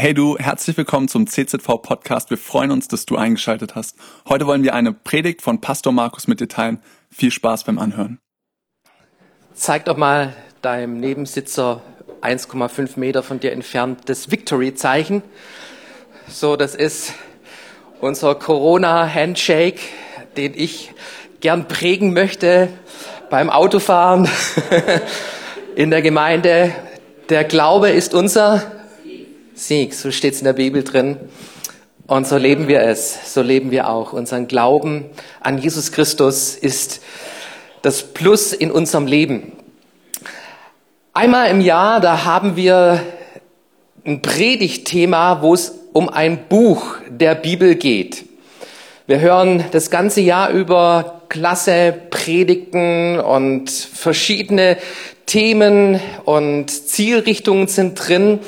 Hey du, herzlich willkommen zum CZV Podcast. Wir freuen uns, dass du eingeschaltet hast. Heute wollen wir eine Predigt von Pastor Markus mit dir teilen. Viel Spaß beim Anhören. Zeig doch mal deinem Nebensitzer 1,5 Meter von dir entfernt das Victory-Zeichen. So, das ist unser Corona-Handshake, den ich gern prägen möchte beim Autofahren in der Gemeinde. Der Glaube ist unser Sieg, so steht es in der Bibel drin. Und so leben wir es, so leben wir auch. Unseren Glauben an Jesus Christus ist das Plus in unserem Leben. Einmal im Jahr, da haben wir ein Predigtthema, wo es um ein Buch der Bibel geht. Wir hören das ganze Jahr über klasse Predigten und verschiedene Themen und Zielrichtungen sind drin.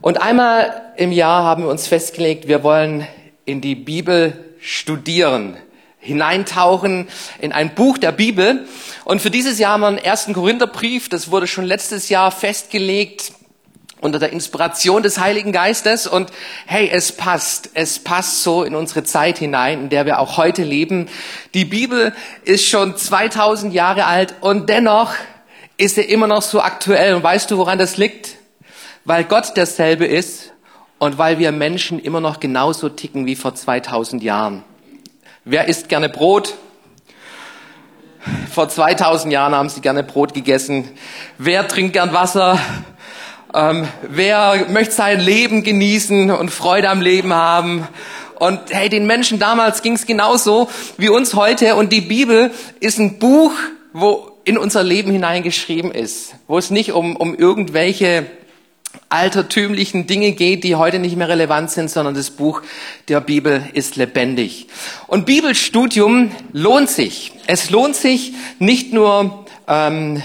Und einmal im Jahr haben wir uns festgelegt, wir wollen in die Bibel studieren, hineintauchen in ein Buch der Bibel. Und für dieses Jahr haben wir einen ersten Korintherbrief, das wurde schon letztes Jahr festgelegt unter der Inspiration des Heiligen Geistes. Und hey, es passt, es passt so in unsere Zeit hinein, in der wir auch heute leben. Die Bibel ist schon 2000 Jahre alt und dennoch ist sie immer noch so aktuell. Und weißt du, woran das liegt? Weil Gott derselbe ist und weil wir Menschen immer noch genauso ticken wie vor 2000 Jahren. Wer isst gerne Brot? Vor 2000 Jahren haben sie gerne Brot gegessen. Wer trinkt gern Wasser? Ähm, wer möchte sein Leben genießen und Freude am Leben haben? Und hey, den Menschen damals ging es genauso wie uns heute. Und die Bibel ist ein Buch, wo in unser Leben hineingeschrieben ist, wo es nicht um, um irgendwelche altertümlichen Dinge geht, die heute nicht mehr relevant sind, sondern das Buch der Bibel ist lebendig. Und Bibelstudium lohnt sich. Es lohnt sich nicht nur ähm,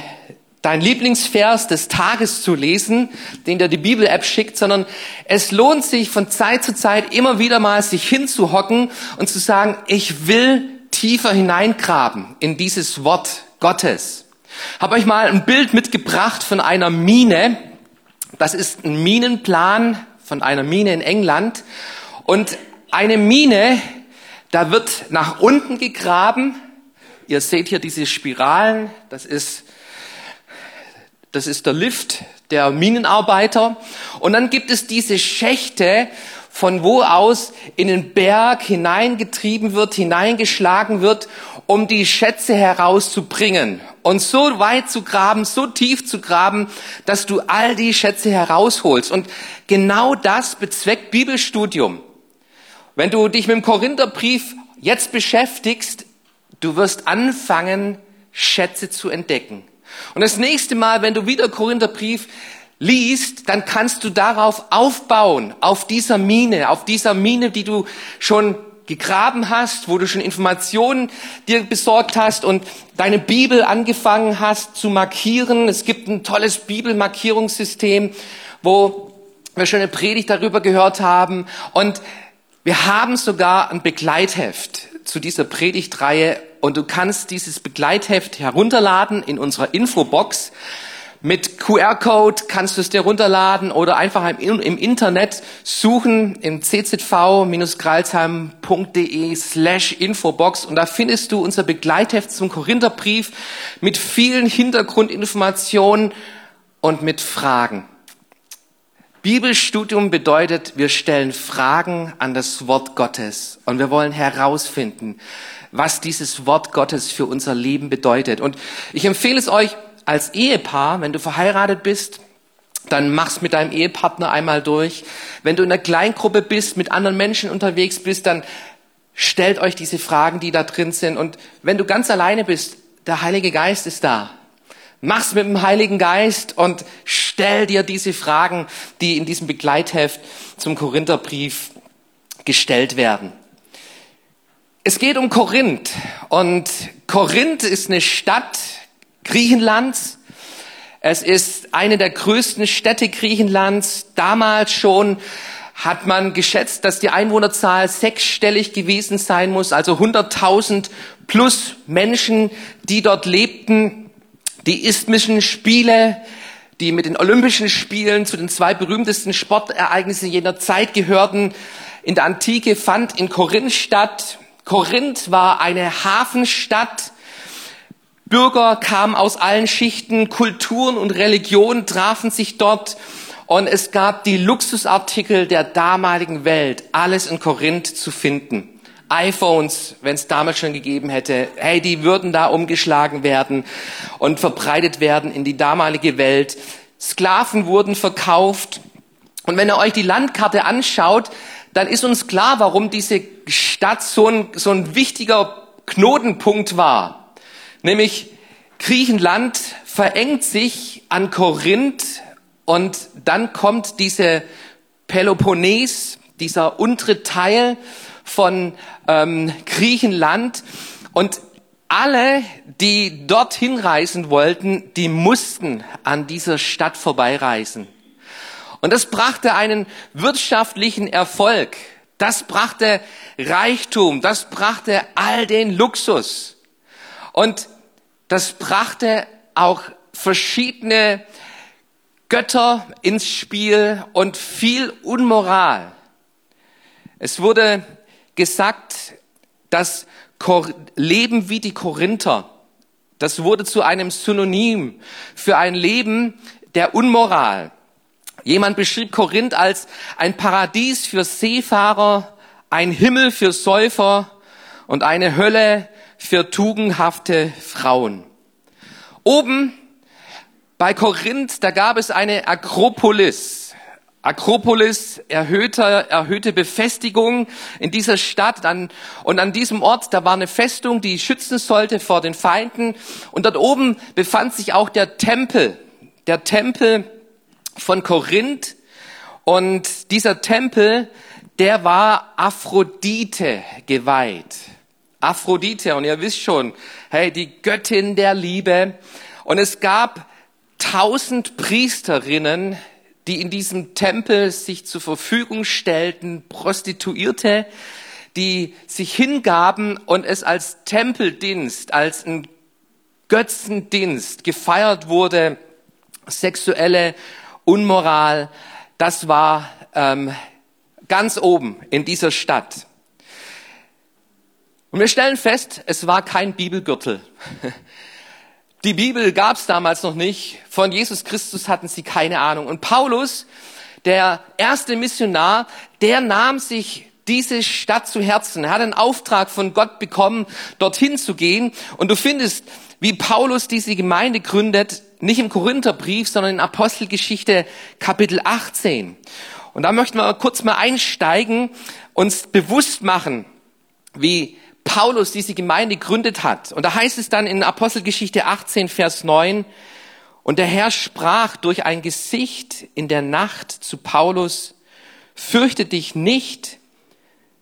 dein Lieblingsvers des Tages zu lesen, den dir die Bibel-App schickt, sondern es lohnt sich von Zeit zu Zeit immer wieder mal sich hinzuhocken und zu sagen, ich will tiefer hineingraben in dieses Wort Gottes. Habe euch mal ein Bild mitgebracht von einer Mine, das ist ein Minenplan von einer Mine in England. Und eine Mine, da wird nach unten gegraben. Ihr seht hier diese Spiralen. Das ist, das ist der Lift der Minenarbeiter. Und dann gibt es diese Schächte, von wo aus in den Berg hineingetrieben wird, hineingeschlagen wird, um die Schätze herauszubringen. Und so weit zu graben, so tief zu graben, dass du all die Schätze herausholst. Und genau das bezweckt Bibelstudium. Wenn du dich mit dem Korintherbrief jetzt beschäftigst, du wirst anfangen, Schätze zu entdecken. Und das nächste Mal, wenn du wieder Korintherbrief liest, dann kannst du darauf aufbauen, auf dieser Mine, auf dieser Mine, die du schon gegraben hast, wo du schon Informationen dir besorgt hast und deine Bibel angefangen hast zu markieren. Es gibt ein tolles Bibelmarkierungssystem, wo wir schon eine Predigt darüber gehört haben. Und wir haben sogar ein Begleitheft zu dieser Predigtreihe und du kannst dieses Begleitheft herunterladen in unserer Infobox. Mit QR-Code kannst du es dir runterladen oder einfach im, im Internet suchen im czv-gralsheim.de slash Infobox und da findest du unser Begleitheft zum Korintherbrief mit vielen Hintergrundinformationen und mit Fragen. Bibelstudium bedeutet, wir stellen Fragen an das Wort Gottes und wir wollen herausfinden, was dieses Wort Gottes für unser Leben bedeutet. Und ich empfehle es euch, als Ehepaar, wenn du verheiratet bist, dann mach's mit deinem Ehepartner einmal durch. Wenn du in einer Kleingruppe bist, mit anderen Menschen unterwegs bist, dann stellt euch diese Fragen, die da drin sind. Und wenn du ganz alleine bist, der Heilige Geist ist da. Mach's mit dem Heiligen Geist und stell dir diese Fragen, die in diesem Begleitheft zum Korintherbrief gestellt werden. Es geht um Korinth und Korinth ist eine Stadt, Griechenlands. Es ist eine der größten Städte Griechenlands. Damals schon hat man geschätzt, dass die Einwohnerzahl sechsstellig gewesen sein muss, also 100.000 plus Menschen, die dort lebten. Die isthmischen Spiele, die mit den Olympischen Spielen zu den zwei berühmtesten Sportereignissen jener Zeit gehörten. In der Antike fand in Korinth statt. Korinth war eine Hafenstadt. Bürger kamen aus allen Schichten, Kulturen und Religionen trafen sich dort und es gab die Luxusartikel der damaligen Welt, alles in Korinth zu finden iPhones, wenn es damals schon gegeben hätte, hey, die würden da umgeschlagen werden und verbreitet werden in die damalige Welt. Sklaven wurden verkauft. Und wenn ihr euch die Landkarte anschaut, dann ist uns klar, warum diese Stadt so ein, so ein wichtiger Knotenpunkt war. Nämlich Griechenland verengt sich an Korinth und dann kommt diese Peloponnes, dieser untere Teil von ähm, Griechenland und alle, die dorthin reisen wollten, die mussten an dieser Stadt vorbeireisen. Und das brachte einen wirtschaftlichen Erfolg. Das brachte Reichtum. Das brachte all den Luxus. Und das brachte auch verschiedene Götter ins Spiel und viel Unmoral. Es wurde gesagt, das Leben wie die Korinther, das wurde zu einem Synonym für ein Leben der Unmoral. Jemand beschrieb Korinth als ein Paradies für Seefahrer, ein Himmel für Säufer und eine Hölle für tugendhafte Frauen. Oben bei Korinth, da gab es eine Akropolis. Akropolis, erhöhte, erhöhte Befestigung in dieser Stadt. An, und an diesem Ort, da war eine Festung, die schützen sollte vor den Feinden. Und dort oben befand sich auch der Tempel, der Tempel von Korinth. Und dieser Tempel, der war Aphrodite geweiht. Aphrodite, und ihr wisst schon, hey, die Göttin der Liebe. Und es gab tausend Priesterinnen, die in diesem Tempel sich zur Verfügung stellten, Prostituierte, die sich hingaben und es als Tempeldienst, als ein Götzendienst gefeiert wurde, sexuelle Unmoral, das war ähm, ganz oben in dieser Stadt. Und wir stellen fest, es war kein Bibelgürtel. Die Bibel gab es damals noch nicht. Von Jesus Christus hatten sie keine Ahnung. Und Paulus, der erste Missionar, der nahm sich diese Stadt zu Herzen. Er hat einen Auftrag von Gott bekommen, dorthin zu gehen. Und du findest, wie Paulus diese Gemeinde gründet, nicht im Korintherbrief, sondern in Apostelgeschichte Kapitel 18. Und da möchten wir kurz mal einsteigen, uns bewusst machen, wie Paulus diese Gemeinde gegründet hat. Und da heißt es dann in Apostelgeschichte 18, Vers 9, und der Herr sprach durch ein Gesicht in der Nacht zu Paulus, fürchte dich nicht,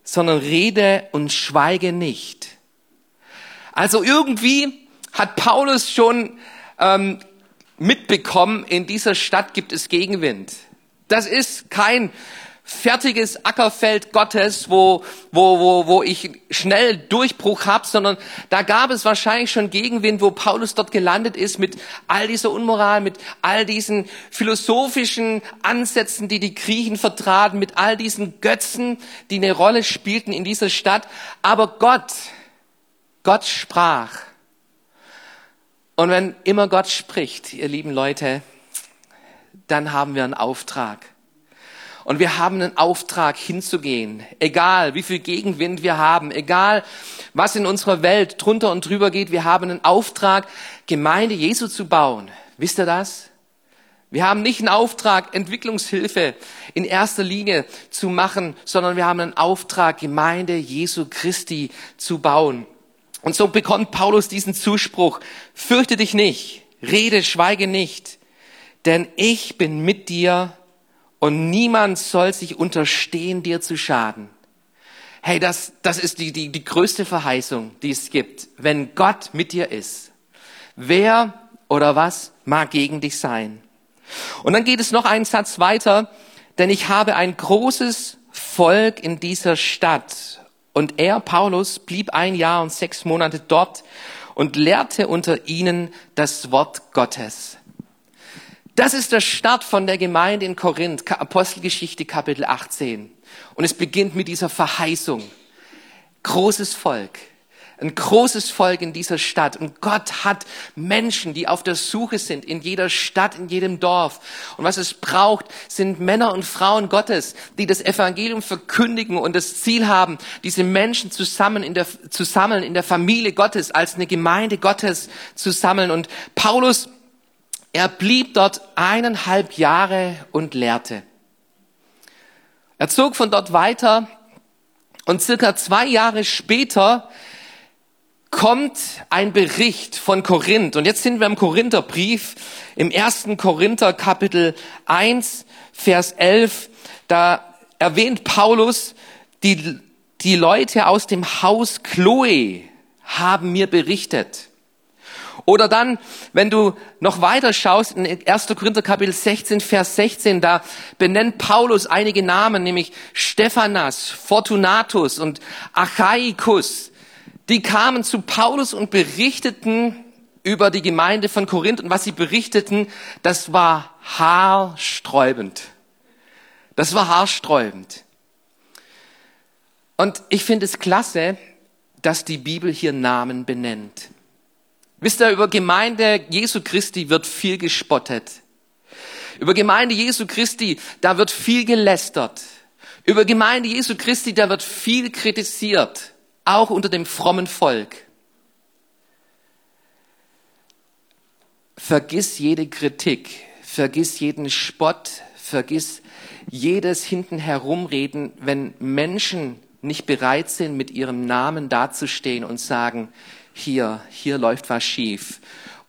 sondern rede und schweige nicht. Also irgendwie hat Paulus schon ähm, mitbekommen, in dieser Stadt gibt es Gegenwind. Das ist kein fertiges Ackerfeld Gottes, wo, wo, wo, wo ich schnell Durchbruch habe, sondern da gab es wahrscheinlich schon Gegenwind, wo Paulus dort gelandet ist mit all dieser Unmoral, mit all diesen philosophischen Ansätzen, die die Griechen vertraten, mit all diesen Götzen, die eine Rolle spielten in dieser Stadt. Aber Gott, Gott sprach. Und wenn immer Gott spricht, ihr lieben Leute, dann haben wir einen Auftrag. Und wir haben einen Auftrag hinzugehen. Egal, wie viel Gegenwind wir haben, egal, was in unserer Welt drunter und drüber geht, wir haben einen Auftrag, Gemeinde Jesu zu bauen. Wisst ihr das? Wir haben nicht einen Auftrag, Entwicklungshilfe in erster Linie zu machen, sondern wir haben einen Auftrag, Gemeinde Jesu Christi zu bauen. Und so bekommt Paulus diesen Zuspruch, fürchte dich nicht, rede, schweige nicht, denn ich bin mit dir und niemand soll sich unterstehen, dir zu schaden. Hey, das, das ist die, die, die größte Verheißung, die es gibt. Wenn Gott mit dir ist, wer oder was mag gegen dich sein? Und dann geht es noch einen Satz weiter, denn ich habe ein großes Volk in dieser Stadt. Und er, Paulus, blieb ein Jahr und sechs Monate dort und lehrte unter ihnen das Wort Gottes. Das ist der Start von der Gemeinde in Korinth, Apostelgeschichte Kapitel 18. Und es beginnt mit dieser Verheißung. Großes Volk, ein großes Volk in dieser Stadt. Und Gott hat Menschen, die auf der Suche sind, in jeder Stadt, in jedem Dorf. Und was es braucht, sind Männer und Frauen Gottes, die das Evangelium verkündigen und das Ziel haben, diese Menschen zusammen in der, zu sammeln, in der Familie Gottes, als eine Gemeinde Gottes zu sammeln. Und Paulus, er blieb dort eineinhalb Jahre und lehrte. Er zog von dort weiter und circa zwei Jahre später kommt ein Bericht von Korinth. Und jetzt sind wir im Korintherbrief, im ersten Korinther Kapitel 1, Vers 11. Da erwähnt Paulus, die, die Leute aus dem Haus Chloe haben mir berichtet. Oder dann, wenn du noch weiter schaust, in 1. Korinther Kapitel 16, Vers 16, da benennt Paulus einige Namen, nämlich Stephanas, Fortunatus und Achaikus die kamen zu Paulus und berichteten über die Gemeinde von Korinth und was sie berichteten, das war haarsträubend. Das war haarsträubend. Und ich finde es klasse, dass die Bibel hier Namen benennt. Wisst ihr, über Gemeinde Jesu Christi wird viel gespottet. Über Gemeinde Jesu Christi, da wird viel gelästert. Über Gemeinde Jesu Christi, da wird viel kritisiert auch unter dem frommen Volk. Vergiss jede Kritik, vergiss jeden Spott, vergiss jedes hinten herumreden, wenn Menschen nicht bereit sind, mit ihrem Namen dazustehen und sagen, hier, hier läuft was schief.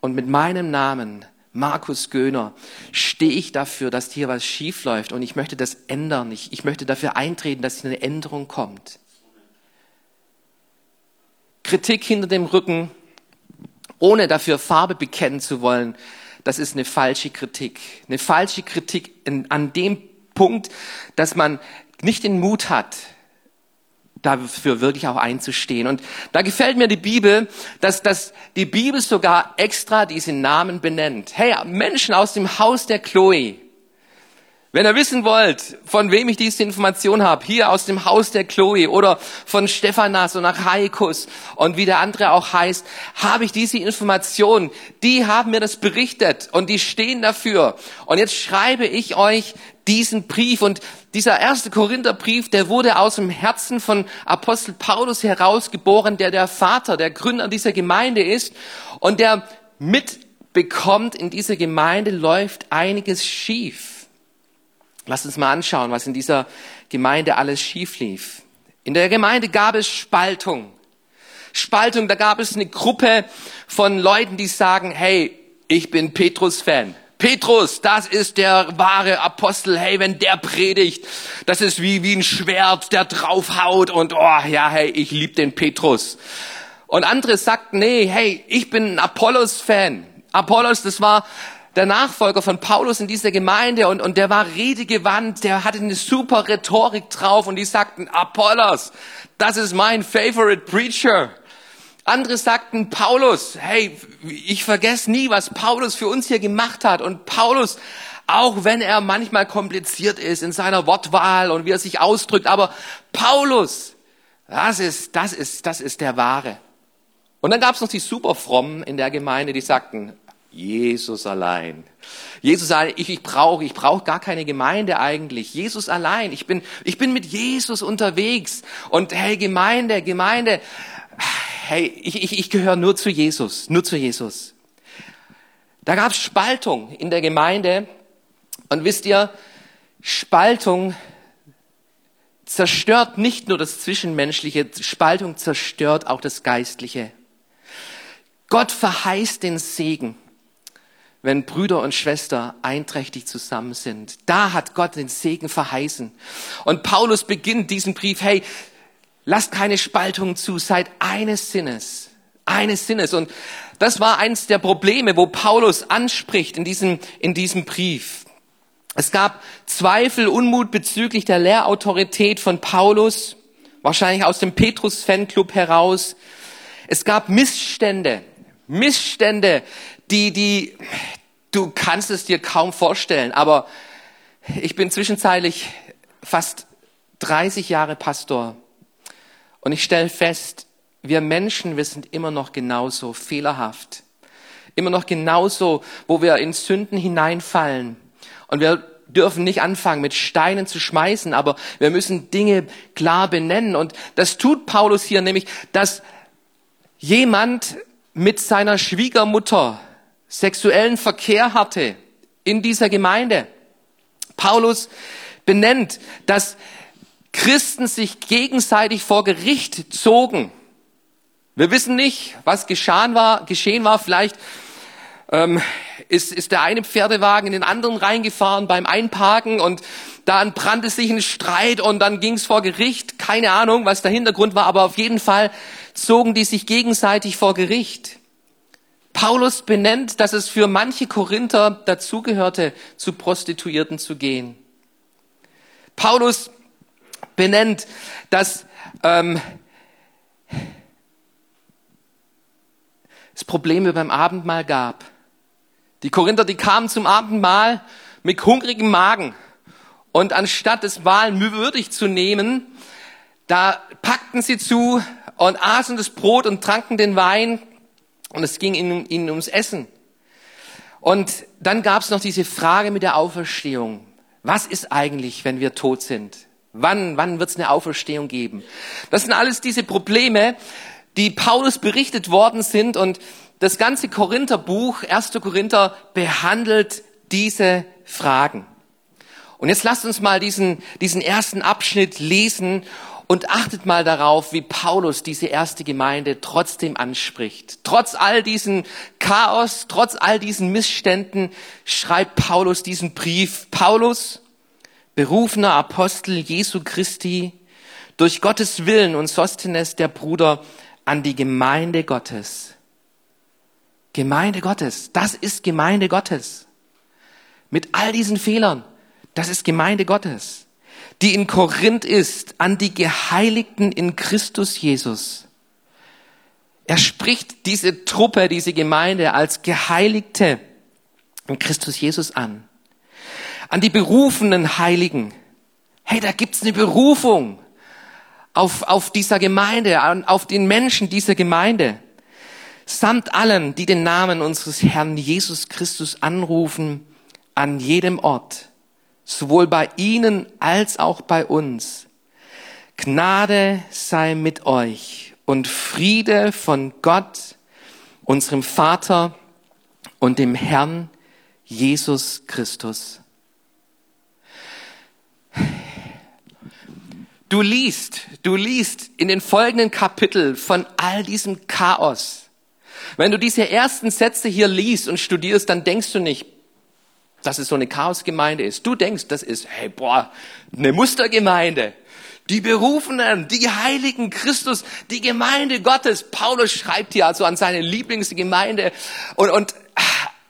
Und mit meinem Namen, Markus Göhner, stehe ich dafür, dass hier was schief läuft und ich möchte das ändern. Ich, ich möchte dafür eintreten, dass eine Änderung kommt. Kritik hinter dem Rücken, ohne dafür Farbe bekennen zu wollen, das ist eine falsche Kritik. Eine falsche Kritik an dem Punkt, dass man nicht den Mut hat, dafür wirklich auch einzustehen. Und da gefällt mir die Bibel, dass, dass die Bibel sogar extra diesen Namen benennt. Hey, Menschen aus dem Haus der Chloe, wenn ihr wissen wollt, von wem ich diese Information habe, hier aus dem Haus der Chloe oder von Stephanas und Achaikus und wie der andere auch heißt, habe ich diese Information. Die haben mir das berichtet und die stehen dafür. Und jetzt schreibe ich euch diesen Brief und dieser erste Korintherbrief, der wurde aus dem Herzen von Apostel Paulus herausgeboren, der der Vater, der Gründer dieser Gemeinde ist und der mitbekommt, in dieser Gemeinde läuft einiges schief. Lass uns mal anschauen, was in dieser Gemeinde alles schief lief. In der Gemeinde gab es Spaltung. Spaltung, da gab es eine Gruppe von Leuten, die sagen, hey, ich bin Petrus-Fan. Petrus, das ist der wahre Apostel. Hey, wenn der predigt, das ist wie, wie ein Schwert, der draufhaut und oh ja, hey, ich lieb den Petrus. Und andere sagten, nee, hey, ich bin ein Apollos-Fan. Apollos, das war der Nachfolger von Paulus in dieser Gemeinde und, und der war redegewandt, der hatte eine super Rhetorik drauf und die sagten, Apollos, das ist mein favorite preacher. Andere sagten, Paulus, hey, ich vergesse nie, was Paulus für uns hier gemacht hat. Und Paulus, auch wenn er manchmal kompliziert ist in seiner Wortwahl und wie er sich ausdrückt, aber Paulus, das ist, das ist, das ist der Wahre. Und dann gab es noch die Superfrommen in der Gemeinde, die sagten, Jesus allein. Jesus allein, ich, ich brauche, ich brauche gar keine Gemeinde eigentlich. Jesus allein. Ich bin, ich bin mit Jesus unterwegs. Und hey, Gemeinde, Gemeinde, hey, ich, ich, ich gehöre nur zu Jesus, nur zu Jesus. Da gab es Spaltung in der Gemeinde. Und wisst ihr, Spaltung zerstört nicht nur das Zwischenmenschliche, Spaltung zerstört auch das Geistliche. Gott verheißt den Segen wenn Brüder und Schwester einträchtig zusammen sind. Da hat Gott den Segen verheißen. Und Paulus beginnt diesen Brief, hey, lasst keine Spaltung zu, seid eines Sinnes, eines Sinnes. Und das war eines der Probleme, wo Paulus anspricht in diesem, in diesem Brief. Es gab Zweifel, Unmut bezüglich der Lehrautorität von Paulus, wahrscheinlich aus dem Petrus-Fanclub heraus. Es gab Missstände, Missstände, die, die, Du kannst es dir kaum vorstellen, aber ich bin zwischenzeitlich fast 30 Jahre Pastor und ich stelle fest, wir Menschen, wir sind immer noch genauso fehlerhaft. Immer noch genauso, wo wir in Sünden hineinfallen. Und wir dürfen nicht anfangen, mit Steinen zu schmeißen, aber wir müssen Dinge klar benennen. Und das tut Paulus hier nämlich, dass jemand mit seiner Schwiegermutter sexuellen Verkehr hatte in dieser Gemeinde. Paulus benennt, dass Christen sich gegenseitig vor Gericht zogen. Wir wissen nicht, was geschehen war. Geschehen war. Vielleicht ähm, ist, ist der eine Pferdewagen in den anderen reingefahren beim Einparken und dann brannte sich ein Streit und dann ging es vor Gericht. Keine Ahnung, was der Hintergrund war, aber auf jeden Fall zogen die sich gegenseitig vor Gericht. Paulus benennt, dass es für manche Korinther dazugehörte, zu Prostituierten zu gehen. Paulus benennt, dass ähm, es Probleme beim Abendmahl gab. Die Korinther, die kamen zum Abendmahl mit hungrigem Magen. Und anstatt das Mahl würdig zu nehmen, da packten sie zu und aßen das Brot und tranken den Wein. Und es ging ihnen, ihnen ums Essen. Und dann gab es noch diese Frage mit der Auferstehung. Was ist eigentlich, wenn wir tot sind? Wann, wann wird es eine Auferstehung geben? Das sind alles diese Probleme, die Paulus berichtet worden sind und das ganze Korintherbuch, 1. Korinther, behandelt diese Fragen. Und jetzt lasst uns mal diesen, diesen ersten Abschnitt lesen und achtet mal darauf, wie Paulus diese erste Gemeinde trotzdem anspricht. Trotz all diesen Chaos, trotz all diesen Missständen schreibt Paulus diesen Brief. Paulus, berufener Apostel Jesu Christi, durch Gottes Willen und Sostenes, der Bruder, an die Gemeinde Gottes. Gemeinde Gottes, das ist Gemeinde Gottes. Mit all diesen Fehlern, das ist Gemeinde Gottes, die in Korinth ist, an die Geheiligten in Christus Jesus. Er spricht diese Truppe, diese Gemeinde als Geheiligte in Christus Jesus an. An die berufenen Heiligen. Hey, da gibt's eine Berufung auf, auf dieser Gemeinde, auf den Menschen dieser Gemeinde, samt allen, die den Namen unseres Herrn Jesus Christus anrufen, an jedem Ort, sowohl bei ihnen als auch bei uns. Gnade sei mit euch und Friede von Gott, unserem Vater und dem Herrn Jesus Christus. Du liest, du liest in den folgenden Kapitel von all diesem Chaos. Wenn du diese ersten Sätze hier liest und studierst, dann denkst du nicht, dass es so eine Chaosgemeinde ist. Du denkst, das ist, hey, boah, eine Mustergemeinde. Die Berufenen, die Heiligen Christus, die Gemeinde Gottes. Paulus schreibt hier also an seine Lieblingsgemeinde und, und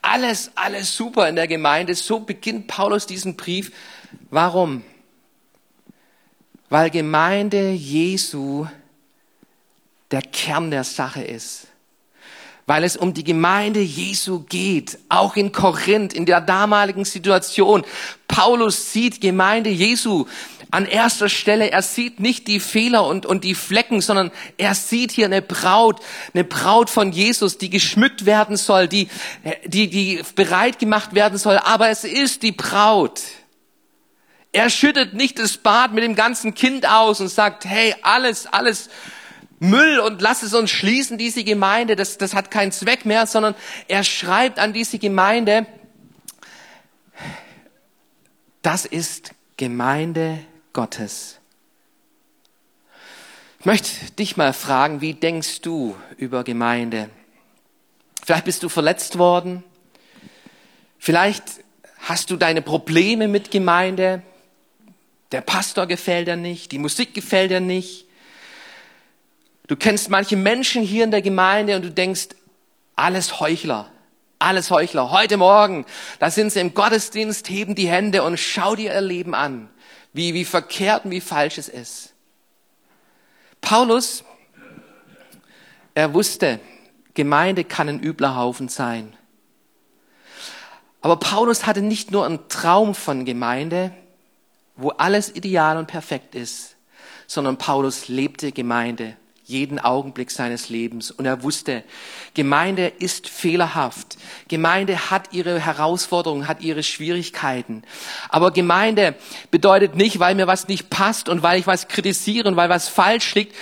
alles, alles super in der Gemeinde. So beginnt Paulus diesen Brief. Warum? Weil Gemeinde Jesu der Kern der Sache ist. Weil es um die Gemeinde Jesu geht, auch in Korinth, in der damaligen Situation. Paulus sieht Gemeinde Jesu an erster Stelle. Er sieht nicht die Fehler und, und die Flecken, sondern er sieht hier eine Braut, eine Braut von Jesus, die geschmückt werden soll, die, die, die bereit gemacht werden soll. Aber es ist die Braut. Er schüttet nicht das Bad mit dem ganzen Kind aus und sagt, hey, alles, alles Müll und lass es uns schließen, diese Gemeinde, das, das hat keinen Zweck mehr, sondern er schreibt an diese Gemeinde, das ist Gemeinde Gottes. Ich möchte dich mal fragen, wie denkst du über Gemeinde? Vielleicht bist du verletzt worden. Vielleicht hast du deine Probleme mit Gemeinde. Der Pastor gefällt dir nicht, die Musik gefällt dir nicht. Du kennst manche Menschen hier in der Gemeinde und du denkst, alles Heuchler, alles Heuchler. Heute Morgen, da sind sie im Gottesdienst, heben die Hände und schau dir ihr Leben an, wie, wie verkehrt und wie falsch es ist. Paulus, er wusste, Gemeinde kann ein übler Haufen sein. Aber Paulus hatte nicht nur einen Traum von Gemeinde, wo alles ideal und perfekt ist, sondern Paulus lebte Gemeinde jeden Augenblick seines Lebens. Und er wusste, Gemeinde ist fehlerhaft. Gemeinde hat ihre Herausforderungen, hat ihre Schwierigkeiten. Aber Gemeinde bedeutet nicht, weil mir was nicht passt und weil ich was kritisiere und weil was falsch liegt,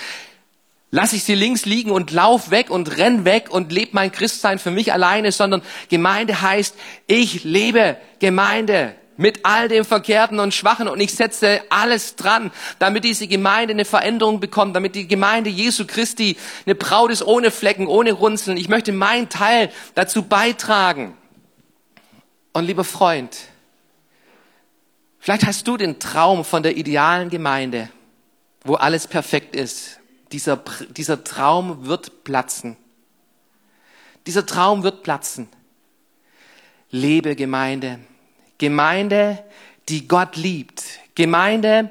lasse ich sie links liegen und lauf weg und renn weg und lebe mein Christsein für mich alleine, sondern Gemeinde heißt, ich lebe Gemeinde mit all dem Verkehrten und Schwachen und ich setze alles dran, damit diese Gemeinde eine Veränderung bekommt, damit die Gemeinde Jesu Christi eine Braut ist ohne Flecken, ohne Runzeln. Ich möchte meinen Teil dazu beitragen. Und lieber Freund, vielleicht hast du den Traum von der idealen Gemeinde, wo alles perfekt ist. Dieser, dieser Traum wird platzen. Dieser Traum wird platzen. Lebe Gemeinde Gemeinde, die Gott liebt. Gemeinde,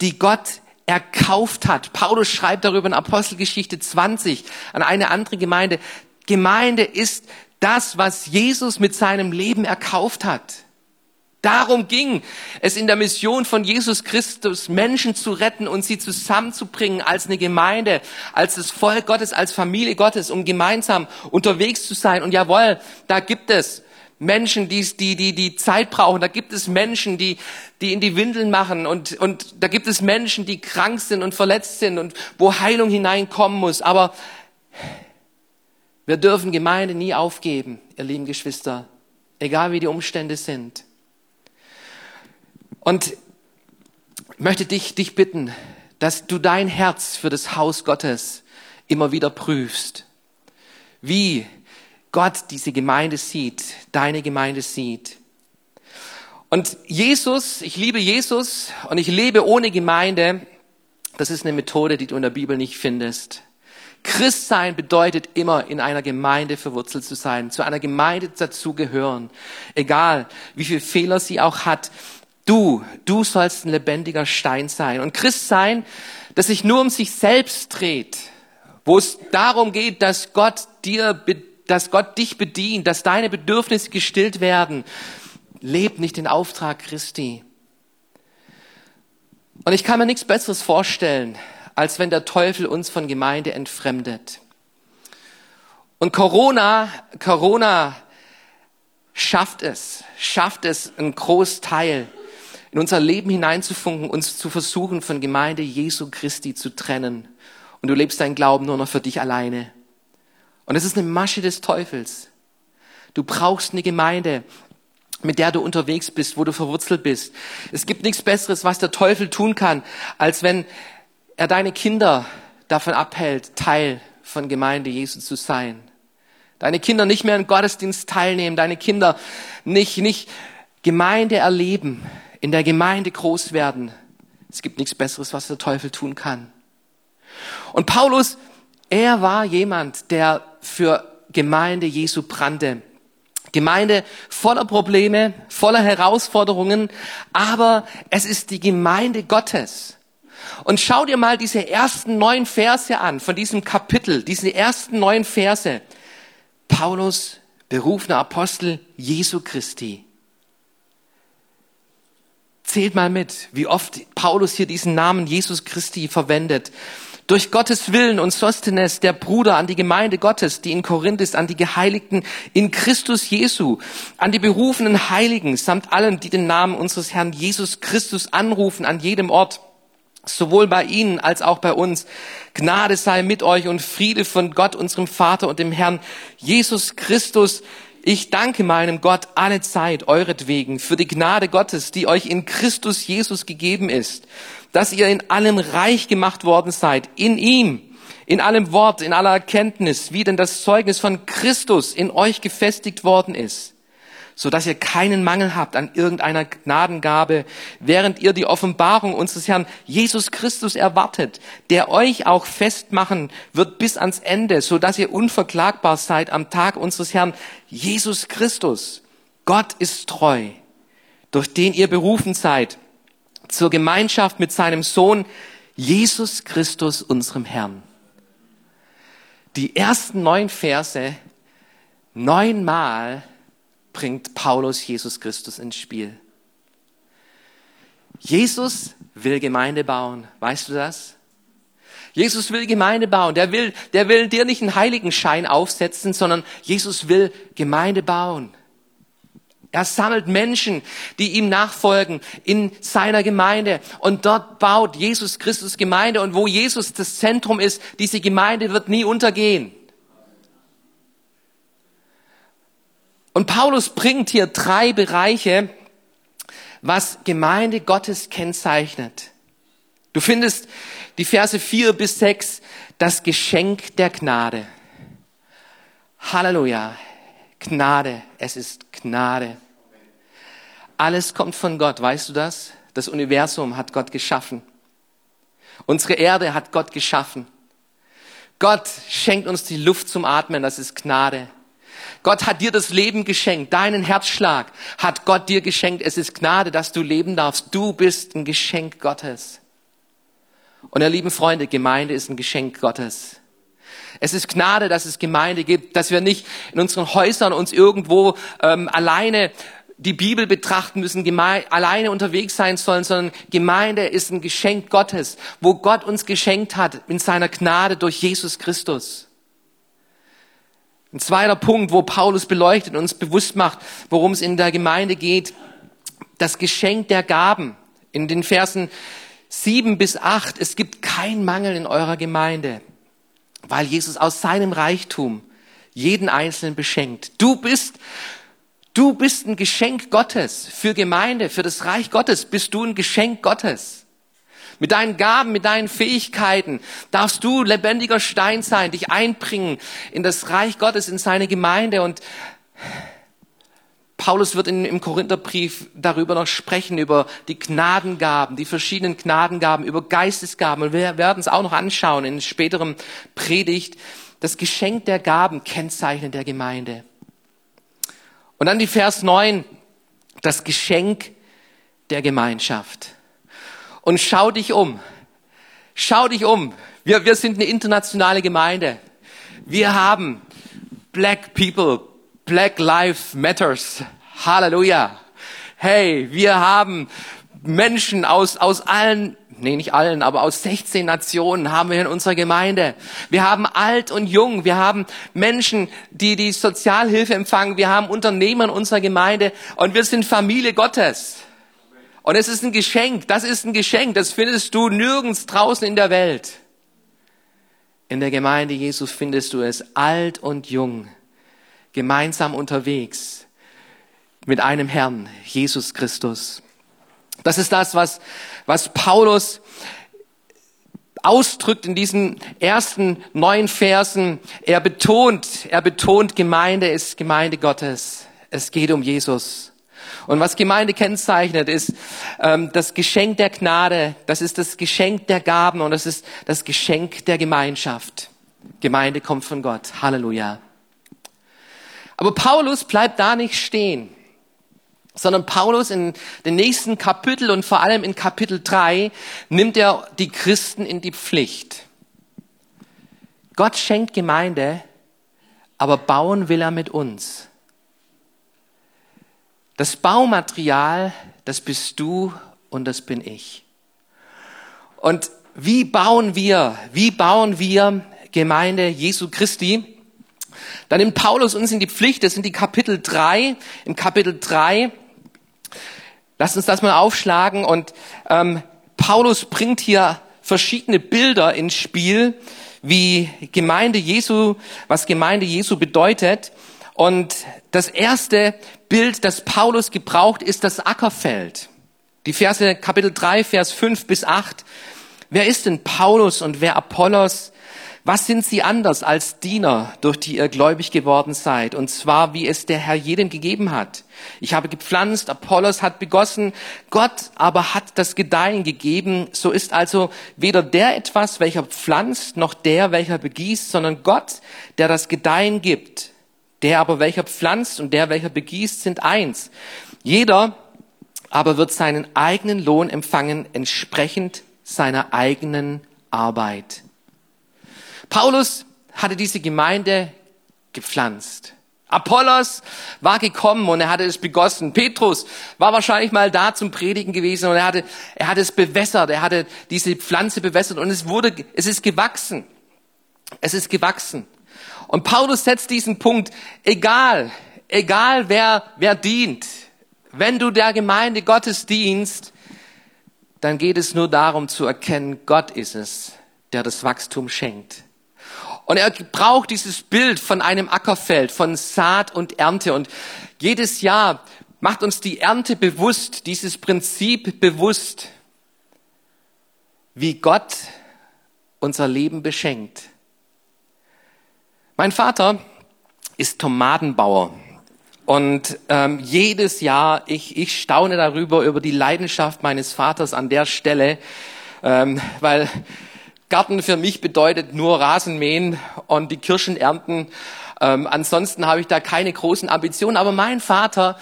die Gott erkauft hat. Paulus schreibt darüber in Apostelgeschichte 20 an eine andere Gemeinde. Gemeinde ist das, was Jesus mit seinem Leben erkauft hat. Darum ging es in der Mission von Jesus Christus, Menschen zu retten und sie zusammenzubringen als eine Gemeinde, als das Volk Gottes, als Familie Gottes, um gemeinsam unterwegs zu sein. Und jawohl, da gibt es Menschen, die, die, die, die Zeit brauchen. Da gibt es Menschen, die, die in die Windeln machen. Und, und da gibt es Menschen, die krank sind und verletzt sind und wo Heilung hineinkommen muss. Aber wir dürfen Gemeinde nie aufgeben, ihr lieben Geschwister. Egal wie die Umstände sind. Und ich möchte dich, dich bitten, dass du dein Herz für das Haus Gottes immer wieder prüfst. Wie Gott diese Gemeinde sieht, deine Gemeinde sieht. Und Jesus, ich liebe Jesus und ich lebe ohne Gemeinde, das ist eine Methode, die du in der Bibel nicht findest. Christsein bedeutet immer, in einer Gemeinde verwurzelt zu sein, zu einer Gemeinde dazugehören, egal wie viele Fehler sie auch hat. Du, du sollst ein lebendiger Stein sein. Und Christsein, das sich nur um sich selbst dreht, wo es darum geht, dass Gott dir dass Gott dich bedient, dass deine Bedürfnisse gestillt werden. Leb nicht den Auftrag Christi. Und ich kann mir nichts Besseres vorstellen, als wenn der Teufel uns von Gemeinde entfremdet. Und Corona, Corona schafft es, schafft es, einen Großteil in unser Leben hineinzufunken, uns zu versuchen, von Gemeinde Jesu Christi zu trennen. Und du lebst deinen Glauben nur noch für dich alleine. Und es ist eine Masche des Teufels. Du brauchst eine Gemeinde, mit der du unterwegs bist, wo du verwurzelt bist. Es gibt nichts Besseres, was der Teufel tun kann, als wenn er deine Kinder davon abhält, Teil von Gemeinde Jesu zu sein. Deine Kinder nicht mehr im Gottesdienst teilnehmen, deine Kinder nicht, nicht Gemeinde erleben, in der Gemeinde groß werden. Es gibt nichts Besseres, was der Teufel tun kann. Und Paulus, er war jemand, der für Gemeinde Jesu brannte. Gemeinde voller Probleme, voller Herausforderungen, aber es ist die Gemeinde Gottes. Und schau dir mal diese ersten neun Verse an von diesem Kapitel, diese ersten neun Verse. Paulus, berufener Apostel Jesu Christi. Zählt mal mit, wie oft Paulus hier diesen Namen Jesus Christi verwendet durch Gottes Willen und Sostenes, der Bruder, an die Gemeinde Gottes, die in Korinth ist, an die Geheiligten in Christus Jesu, an die berufenen Heiligen, samt allen, die den Namen unseres Herrn Jesus Christus anrufen, an jedem Ort, sowohl bei Ihnen als auch bei uns. Gnade sei mit euch und Friede von Gott, unserem Vater und dem Herrn Jesus Christus. Ich danke meinem Gott alle Zeit euretwegen für die Gnade Gottes, die euch in Christus Jesus gegeben ist dass ihr in allem reich gemacht worden seid, in ihm, in allem Wort, in aller Erkenntnis, wie denn das Zeugnis von Christus in euch gefestigt worden ist, so dass ihr keinen Mangel habt an irgendeiner Gnadengabe, während ihr die Offenbarung unseres Herrn Jesus Christus erwartet, der euch auch festmachen wird bis ans Ende, so dass ihr unverklagbar seid am Tag unseres Herrn Jesus Christus. Gott ist treu, durch den ihr berufen seid, zur Gemeinschaft mit seinem Sohn Jesus Christus, unserem Herrn. Die ersten neun Verse, neunmal bringt Paulus Jesus Christus ins Spiel. Jesus will Gemeinde bauen. Weißt du das? Jesus will Gemeinde bauen. Der will, der will dir nicht einen Heiligenschein aufsetzen, sondern Jesus will Gemeinde bauen. Er sammelt Menschen, die ihm nachfolgen in seiner Gemeinde. Und dort baut Jesus Christus Gemeinde. Und wo Jesus das Zentrum ist, diese Gemeinde wird nie untergehen. Und Paulus bringt hier drei Bereiche, was Gemeinde Gottes kennzeichnet. Du findest die Verse vier bis sechs, das Geschenk der Gnade. Halleluja. Gnade. Es ist Gnade. Alles kommt von Gott. Weißt du das? Das Universum hat Gott geschaffen. Unsere Erde hat Gott geschaffen. Gott schenkt uns die Luft zum Atmen. Das ist Gnade. Gott hat dir das Leben geschenkt, deinen Herzschlag hat Gott dir geschenkt. Es ist Gnade, dass du leben darfst. Du bist ein Geschenk Gottes. Und ihr lieben Freunde, Gemeinde ist ein Geschenk Gottes. Es ist Gnade, dass es Gemeinde gibt, dass wir nicht in unseren Häusern uns irgendwo ähm, alleine die Bibel betrachten müssen, alleine unterwegs sein sollen, sondern Gemeinde ist ein Geschenk Gottes, wo Gott uns geschenkt hat in seiner Gnade durch Jesus Christus. Ein zweiter Punkt, wo Paulus beleuchtet und uns bewusst macht, worum es in der Gemeinde geht, das Geschenk der Gaben. In den Versen sieben bis acht, es gibt kein Mangel in eurer Gemeinde, weil Jesus aus seinem Reichtum jeden Einzelnen beschenkt. Du bist, du bist ein Geschenk Gottes für Gemeinde, für das Reich Gottes bist du ein Geschenk Gottes. Mit deinen Gaben, mit deinen Fähigkeiten darfst du lebendiger Stein sein, dich einbringen in das Reich Gottes, in seine Gemeinde. Und Paulus wird in, im Korintherbrief darüber noch sprechen, über die Gnadengaben, die verschiedenen Gnadengaben, über Geistesgaben. Und wir werden es auch noch anschauen in späterem Predigt. Das Geschenk der Gaben kennzeichnet der Gemeinde. Und dann die Vers 9, das Geschenk der Gemeinschaft und schau dich um. Schau dich um. Wir, wir sind eine internationale Gemeinde. Wir haben Black People, Black Life Matters. Halleluja. Hey, wir haben Menschen aus, aus allen, nee, nicht allen, aber aus 16 Nationen haben wir in unserer Gemeinde. Wir haben alt und jung. Wir haben Menschen, die die Sozialhilfe empfangen. Wir haben Unternehmer in unserer Gemeinde und wir sind Familie Gottes. Und es ist ein Geschenk, das ist ein Geschenk, das findest du nirgends draußen in der Welt. In der Gemeinde Jesus findest du es alt und jung, gemeinsam unterwegs mit einem Herrn, Jesus Christus. Das ist das, was, was Paulus ausdrückt in diesen ersten neun Versen. Er betont, er betont, Gemeinde ist Gemeinde Gottes. Es geht um Jesus. Und was Gemeinde kennzeichnet, ist ähm, das Geschenk der Gnade, das ist das Geschenk der Gaben und das ist das Geschenk der Gemeinschaft. Gemeinde kommt von Gott. Halleluja. Aber Paulus bleibt da nicht stehen, sondern Paulus in den nächsten Kapitel und vor allem in Kapitel 3 nimmt er die Christen in die Pflicht. Gott schenkt Gemeinde, aber bauen will er mit uns. Das Baumaterial, das bist du und das bin ich. Und wie bauen wir, wie bauen wir Gemeinde Jesu Christi? Da nimmt Paulus uns in die Pflicht, das sind die Kapitel 3. Im Kapitel 3, lasst uns das mal aufschlagen und ähm, Paulus bringt hier verschiedene Bilder ins Spiel, wie Gemeinde Jesu, was Gemeinde Jesu bedeutet. Und das erste Bild, das Paulus gebraucht, ist das Ackerfeld. Die Verse Kapitel 3, Vers 5 bis 8. Wer ist denn Paulus und wer Apollos? Was sind sie anders als Diener, durch die ihr gläubig geworden seid? Und zwar, wie es der Herr jedem gegeben hat. Ich habe gepflanzt, Apollos hat begossen, Gott aber hat das Gedeihen gegeben. So ist also weder der etwas, welcher pflanzt, noch der, welcher begießt, sondern Gott, der das Gedeihen gibt. Der aber, welcher pflanzt und der, welcher begießt, sind eins. Jeder aber wird seinen eigenen Lohn empfangen, entsprechend seiner eigenen Arbeit. Paulus hatte diese Gemeinde gepflanzt. Apollos war gekommen und er hatte es begossen. Petrus war wahrscheinlich mal da zum Predigen gewesen und er hatte, er hat es bewässert, er hatte diese Pflanze bewässert und es wurde, es ist gewachsen. Es ist gewachsen. Und Paulus setzt diesen Punkt, egal, egal wer, wer dient, wenn du der Gemeinde Gottes dienst, dann geht es nur darum zu erkennen, Gott ist es, der das Wachstum schenkt. Und er braucht dieses Bild von einem Ackerfeld, von Saat und Ernte. Und jedes Jahr macht uns die Ernte bewusst, dieses Prinzip bewusst, wie Gott unser Leben beschenkt. Mein Vater ist Tomatenbauer. Und ähm, jedes Jahr, ich, ich staune darüber, über die Leidenschaft meines Vaters an der Stelle, ähm, weil Garten für mich bedeutet nur Rasenmähen und die Kirschen ernten. Ähm, ansonsten habe ich da keine großen Ambitionen. Aber mein Vater,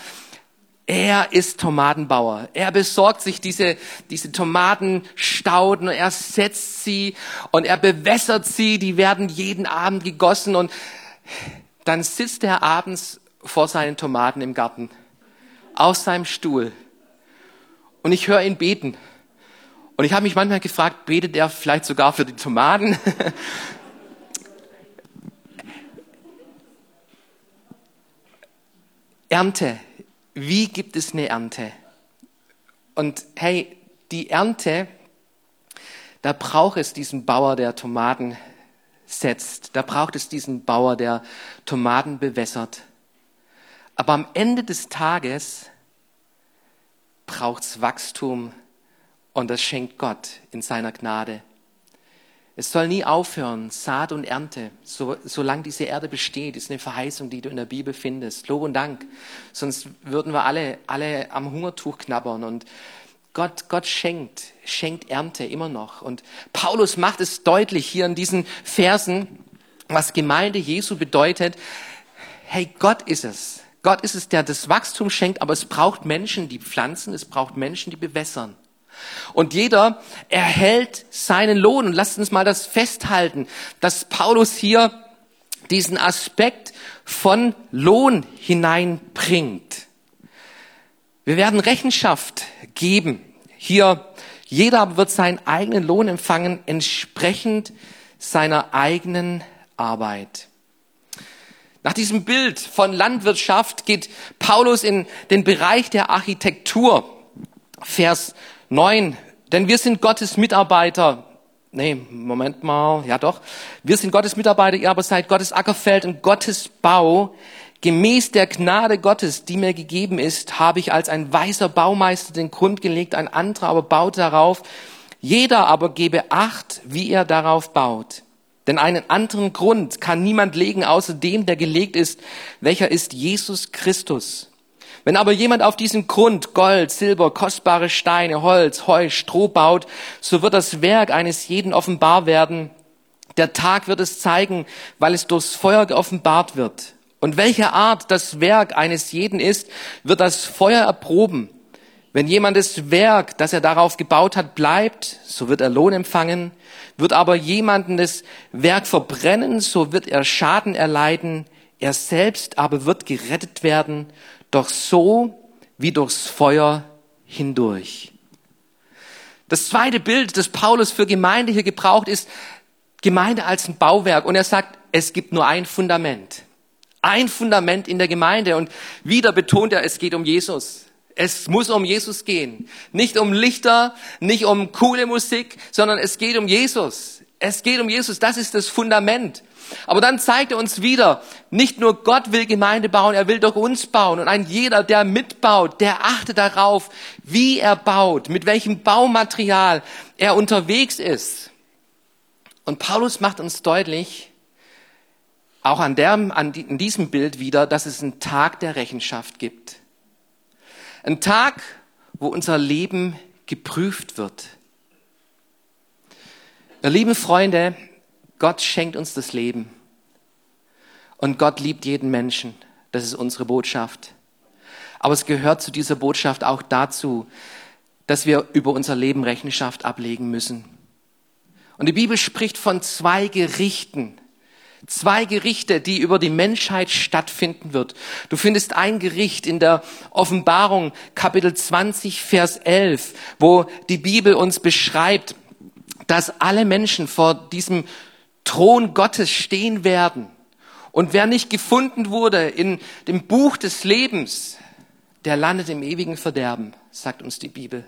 er ist Tomatenbauer. Er besorgt sich diese, diese Tomatenstauden und er setzt sie und er bewässert sie. Die werden jeden Abend gegossen und dann sitzt er abends vor seinen Tomaten im Garten aus seinem Stuhl und ich höre ihn beten. Und ich habe mich manchmal gefragt, betet er vielleicht sogar für die Tomaten? Ernte. Wie gibt es eine Ernte? Und hey, die Ernte, da braucht es diesen Bauer, der Tomaten setzt. Da braucht es diesen Bauer, der Tomaten bewässert. Aber am Ende des Tages braucht es Wachstum und das schenkt Gott in seiner Gnade. Es soll nie aufhören, Saat und Ernte, so, solange diese Erde besteht, ist eine Verheißung, die du in der Bibel findest. Lob und Dank. Sonst würden wir alle, alle am Hungertuch knabbern und Gott, Gott schenkt, schenkt Ernte immer noch. Und Paulus macht es deutlich hier in diesen Versen, was Gemeinde Jesu bedeutet. Hey, Gott ist es. Gott ist es, der das Wachstum schenkt, aber es braucht Menschen, die pflanzen, es braucht Menschen, die bewässern. Und jeder erhält seinen Lohn. Und lasst uns mal das festhalten, dass Paulus hier diesen Aspekt von Lohn hineinbringt. Wir werden Rechenschaft geben. Hier, jeder wird seinen eigenen Lohn empfangen, entsprechend seiner eigenen Arbeit. Nach diesem Bild von Landwirtschaft geht Paulus in den Bereich der Architektur. Vers 9. Denn wir sind Gottes Mitarbeiter. Nee, Moment mal. Ja doch. Wir sind Gottes Mitarbeiter, ihr aber seid Gottes Ackerfeld und Gottes Bau. Gemäß der Gnade Gottes, die mir gegeben ist, habe ich als ein weiser Baumeister den Grund gelegt, ein anderer aber baut darauf. Jeder aber gebe Acht, wie er darauf baut. Denn einen anderen Grund kann niemand legen, außer dem, der gelegt ist, welcher ist Jesus Christus. Wenn aber jemand auf diesen Grund Gold, Silber, kostbare Steine, Holz, Heu, Stroh baut, so wird das Werk eines jeden offenbar werden. Der Tag wird es zeigen, weil es durchs Feuer geoffenbart wird. Und welche Art das Werk eines jeden ist, wird das Feuer erproben. Wenn jemand das Werk, das er darauf gebaut hat, bleibt, so wird er Lohn empfangen. Wird aber jemanden das Werk verbrennen, so wird er Schaden erleiden. Er selbst aber wird gerettet werden, doch so wie durchs Feuer hindurch. Das zweite Bild, das Paulus für Gemeinde hier gebraucht, ist Gemeinde als ein Bauwerk. Und er sagt, es gibt nur ein Fundament. Ein Fundament in der Gemeinde. Und wieder betont er, es geht um Jesus. Es muss um Jesus gehen. Nicht um Lichter, nicht um coole Musik, sondern es geht um Jesus. Es geht um Jesus. Das ist das Fundament. Aber dann zeigt er uns wieder, nicht nur Gott will Gemeinde bauen, er will durch uns bauen. Und ein jeder, der mitbaut, der achtet darauf, wie er baut, mit welchem Baumaterial er unterwegs ist. Und Paulus macht uns deutlich, auch an, der, an diesem Bild wieder, dass es einen Tag der Rechenschaft gibt. Ein Tag, wo unser Leben geprüft wird. Ihr lieben Freunde, Gott schenkt uns das Leben. Und Gott liebt jeden Menschen. Das ist unsere Botschaft. Aber es gehört zu dieser Botschaft auch dazu, dass wir über unser Leben Rechenschaft ablegen müssen. Und die Bibel spricht von zwei Gerichten. zwei Gerichte, die über die Menschheit stattfinden wird. Du findest ein Gericht in der Offenbarung Kapitel 20, Vers 11, wo die Bibel uns beschreibt, dass alle Menschen vor diesem Thron Gottes stehen werden. Und wer nicht gefunden wurde in dem Buch des Lebens, der landet im ewigen Verderben, sagt uns die Bibel.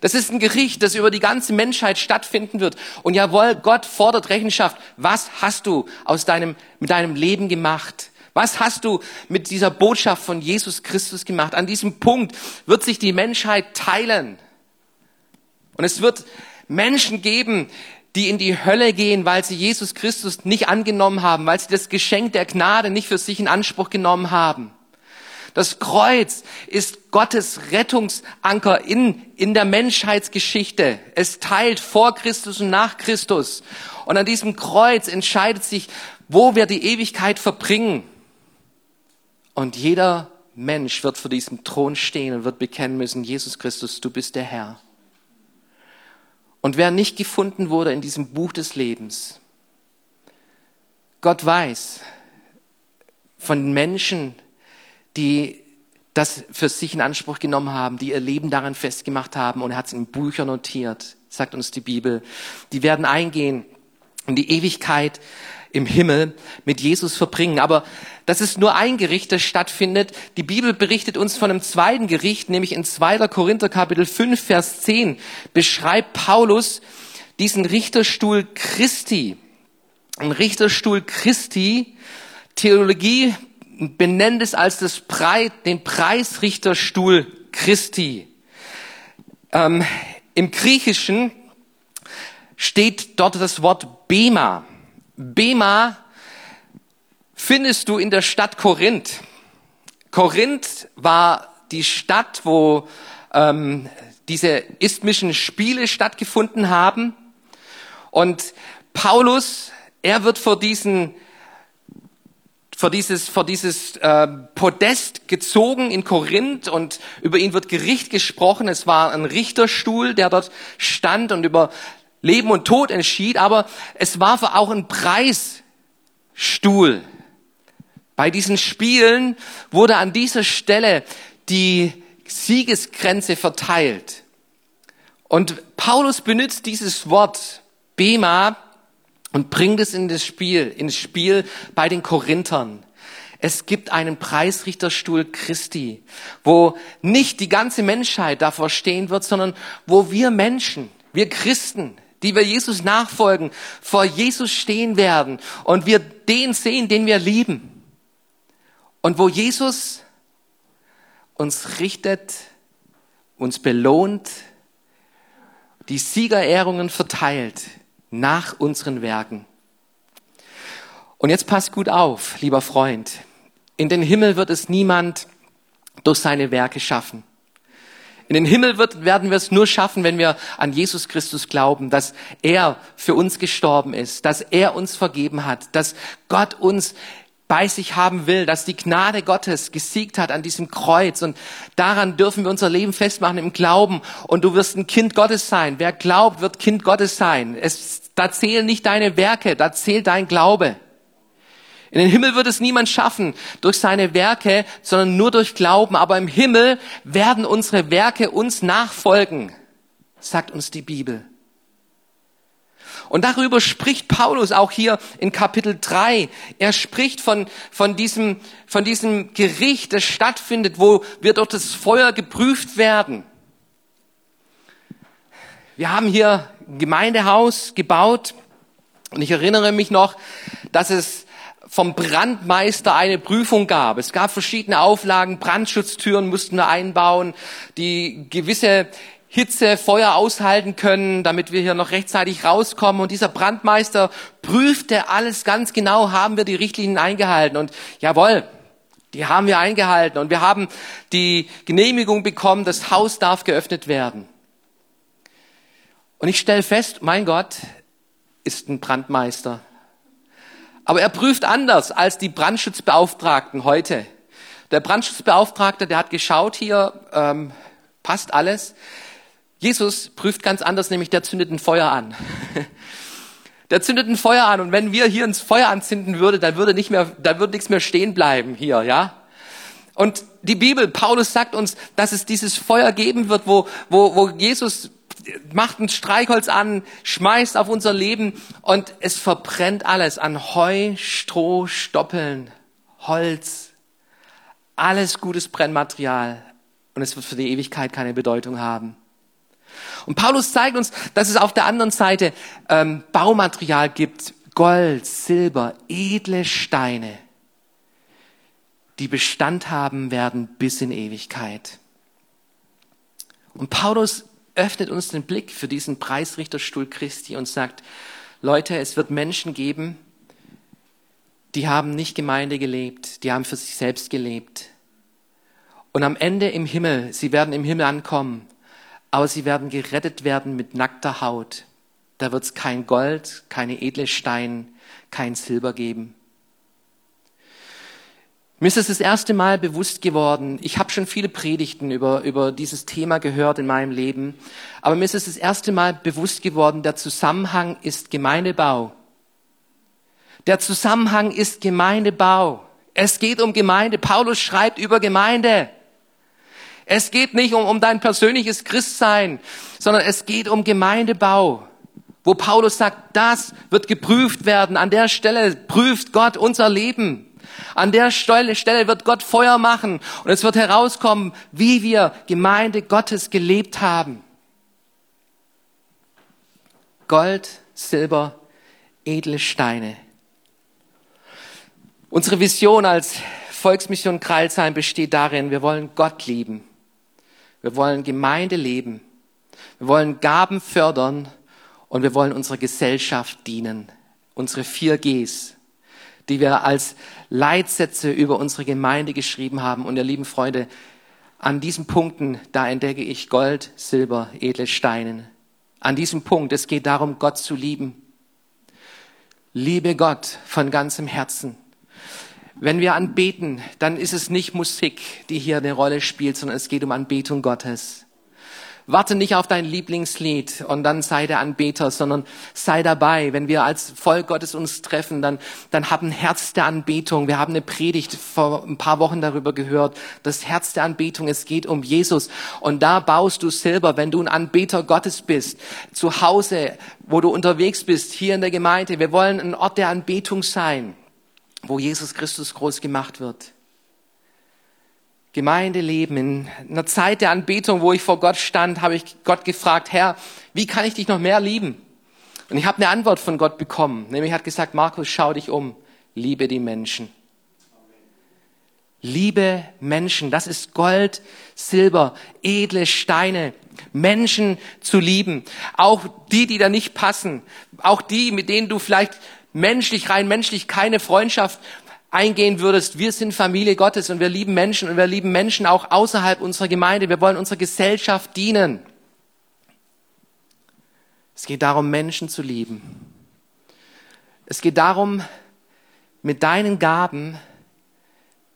Das ist ein Gericht, das über die ganze Menschheit stattfinden wird. Und jawohl, Gott fordert Rechenschaft. Was hast du aus deinem, mit deinem Leben gemacht? Was hast du mit dieser Botschaft von Jesus Christus gemacht? An diesem Punkt wird sich die Menschheit teilen. Und es wird Menschen geben, die in die Hölle gehen, weil sie Jesus Christus nicht angenommen haben, weil sie das Geschenk der Gnade nicht für sich in Anspruch genommen haben. Das Kreuz ist Gottes Rettungsanker in, in der Menschheitsgeschichte. Es teilt vor Christus und nach Christus. Und an diesem Kreuz entscheidet sich, wo wir die Ewigkeit verbringen. Und jeder Mensch wird vor diesem Thron stehen und wird bekennen müssen, Jesus Christus, du bist der Herr. Und wer nicht gefunden wurde in diesem Buch des Lebens, Gott weiß von Menschen, die das für sich in Anspruch genommen haben, die ihr Leben daran festgemacht haben und er hat es in Büchern notiert, sagt uns die Bibel. Die werden eingehen in die Ewigkeit im Himmel mit Jesus verbringen. Aber das ist nur ein Gericht, das stattfindet. Die Bibel berichtet uns von einem zweiten Gericht, nämlich in 2. Korinther Kapitel 5, Vers 10 beschreibt Paulus diesen Richterstuhl Christi. Ein Richterstuhl Christi. Theologie benennt es als das Pre den Preisrichterstuhl Christi. Ähm, Im Griechischen steht dort das Wort Bema. Bema findest du in der Stadt Korinth. Korinth war die Stadt, wo ähm, diese isthmischen Spiele stattgefunden haben. Und Paulus, er wird vor diesen vor dieses, vor dieses äh, Podest gezogen in Korinth und über ihn wird Gericht gesprochen. Es war ein Richterstuhl, der dort stand und über Leben und Tod entschied, aber es war auch ein Preisstuhl. Bei diesen Spielen wurde an dieser Stelle die Siegesgrenze verteilt. Und Paulus benutzt dieses Wort Bema, und bringt es in das Spiel, ins Spiel bei den Korinthern. Es gibt einen Preisrichterstuhl Christi, wo nicht die ganze Menschheit davor stehen wird, sondern wo wir Menschen, wir Christen, die wir Jesus nachfolgen, vor Jesus stehen werden und wir den sehen, den wir lieben. Und wo Jesus uns richtet, uns belohnt, die Siegerehrungen verteilt, nach unseren Werken. Und jetzt passt gut auf, lieber Freund. In den Himmel wird es niemand durch seine Werke schaffen. In den Himmel wird, werden wir es nur schaffen, wenn wir an Jesus Christus glauben, dass er für uns gestorben ist, dass er uns vergeben hat, dass Gott uns bei sich haben will, dass die Gnade Gottes gesiegt hat an diesem Kreuz. Und daran dürfen wir unser Leben festmachen im Glauben. Und du wirst ein Kind Gottes sein. Wer glaubt, wird Kind Gottes sein. Es, da zählen nicht deine Werke, da zählt dein Glaube. In den Himmel wird es niemand schaffen durch seine Werke, sondern nur durch Glauben. Aber im Himmel werden unsere Werke uns nachfolgen, sagt uns die Bibel. Und darüber spricht Paulus auch hier in Kapitel 3. Er spricht von, von, diesem, von diesem Gericht, das stattfindet, wo wir durch das Feuer geprüft werden. Wir haben hier ein Gemeindehaus gebaut und ich erinnere mich noch, dass es vom Brandmeister eine Prüfung gab. Es gab verschiedene Auflagen, Brandschutztüren mussten wir einbauen, die gewisse Hitze, Feuer aushalten können, damit wir hier noch rechtzeitig rauskommen. Und dieser Brandmeister prüfte alles ganz genau, haben wir die Richtlinien eingehalten. Und jawohl, die haben wir eingehalten. Und wir haben die Genehmigung bekommen, das Haus darf geöffnet werden. Und ich stelle fest, mein Gott ist ein Brandmeister. Aber er prüft anders als die Brandschutzbeauftragten heute. Der Brandschutzbeauftragte, der hat geschaut hier, ähm, passt alles. Jesus prüft ganz anders, nämlich der zündet ein Feuer an. Der zündet ein Feuer an und wenn wir hier ins Feuer anzünden würde, dann würde nicht mehr, da würde nichts mehr stehen bleiben hier, ja? Und die Bibel, Paulus sagt uns, dass es dieses Feuer geben wird, wo, wo, wo Jesus macht ein Streichholz an, schmeißt auf unser Leben und es verbrennt alles an Heu, Stroh, Stoppeln, Holz, alles gutes Brennmaterial und es wird für die Ewigkeit keine Bedeutung haben. Und Paulus zeigt uns, dass es auf der anderen Seite ähm, Baumaterial gibt, Gold, Silber, edle Steine, die Bestand haben werden bis in Ewigkeit. Und Paulus öffnet uns den Blick für diesen Preisrichterstuhl Christi und sagt, Leute, es wird Menschen geben, die haben nicht Gemeinde gelebt, die haben für sich selbst gelebt. Und am Ende im Himmel, sie werden im Himmel ankommen, aber sie werden gerettet werden mit nackter Haut. Da wird es kein Gold, keine edle Stein, kein Silber geben. Mir ist es das erste Mal bewusst geworden, ich habe schon viele Predigten über, über dieses Thema gehört in meinem Leben, aber mir ist es das erste Mal bewusst geworden, der Zusammenhang ist Gemeindebau. Der Zusammenhang ist Gemeindebau. Es geht um Gemeinde. Paulus schreibt über Gemeinde. Es geht nicht um, um dein persönliches Christsein, sondern es geht um Gemeindebau. Wo Paulus sagt, das wird geprüft werden. An der Stelle prüft Gott unser Leben. An der Stelle wird Gott Feuer machen und es wird herauskommen, wie wir Gemeinde Gottes gelebt haben. Gold, Silber, edle Steine. Unsere Vision als Volksmission Kreilsheim besteht darin, wir wollen Gott lieben. Wir wollen Gemeinde leben. Wir wollen Gaben fördern und wir wollen unserer Gesellschaft dienen. Unsere vier Gs die wir als Leitsätze über unsere Gemeinde geschrieben haben. Und ihr lieben Freunde, an diesen Punkten, da entdecke ich Gold, Silber, edle Steine. An diesem Punkt, es geht darum, Gott zu lieben. Liebe Gott von ganzem Herzen. Wenn wir anbeten, dann ist es nicht Musik, die hier eine Rolle spielt, sondern es geht um Anbetung Gottes. Warte nicht auf dein Lieblingslied und dann sei der Anbeter, sondern sei dabei. Wenn wir als Volk Gottes uns treffen, dann, dann hab ein Herz der Anbetung. Wir haben eine Predigt vor ein paar Wochen darüber gehört. Das Herz der Anbetung, es geht um Jesus. Und da baust du selber, wenn du ein Anbeter Gottes bist, zu Hause, wo du unterwegs bist, hier in der Gemeinde. Wir wollen ein Ort der Anbetung sein, wo Jesus Christus groß gemacht wird. Gemeindeleben, in einer Zeit der Anbetung, wo ich vor Gott stand, habe ich Gott gefragt, Herr, wie kann ich dich noch mehr lieben? Und ich habe eine Antwort von Gott bekommen. Nämlich hat gesagt, Markus, schau dich um, liebe die Menschen. Liebe Menschen, das ist Gold, Silber, edle Steine, Menschen zu lieben. Auch die, die da nicht passen. Auch die, mit denen du vielleicht menschlich, rein menschlich keine Freundschaft eingehen würdest, wir sind Familie Gottes und wir lieben Menschen und wir lieben Menschen auch außerhalb unserer Gemeinde. Wir wollen unserer Gesellschaft dienen. Es geht darum, Menschen zu lieben. Es geht darum, mit deinen Gaben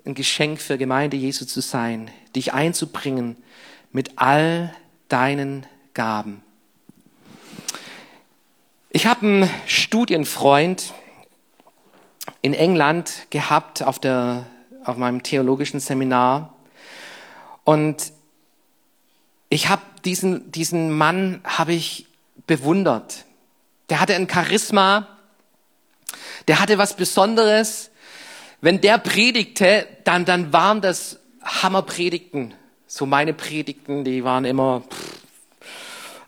ein Geschenk für Gemeinde Jesu zu sein, dich einzubringen mit all deinen Gaben. Ich habe einen Studienfreund, in England gehabt auf, der, auf meinem theologischen Seminar. Und ich habe diesen, diesen Mann habe ich bewundert. Der hatte ein Charisma, der hatte was Besonderes. Wenn der predigte, dann, dann waren das Hammerpredigten. So meine Predigten, die waren immer pff,